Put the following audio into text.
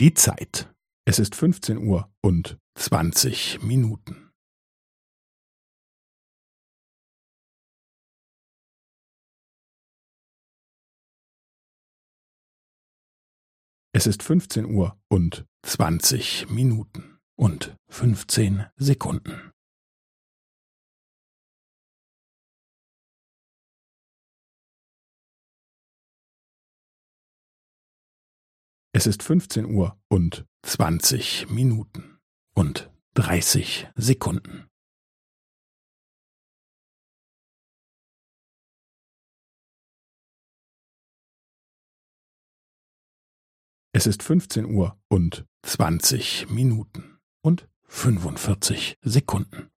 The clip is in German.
Die Zeit. Es ist 15 Uhr und 20 Minuten. Es ist 15 Uhr und 20 Minuten und 15 Sekunden. Es ist 15 Uhr und 20 Minuten und 30 Sekunden. Es ist 15 Uhr und 20 Minuten und 45 Sekunden.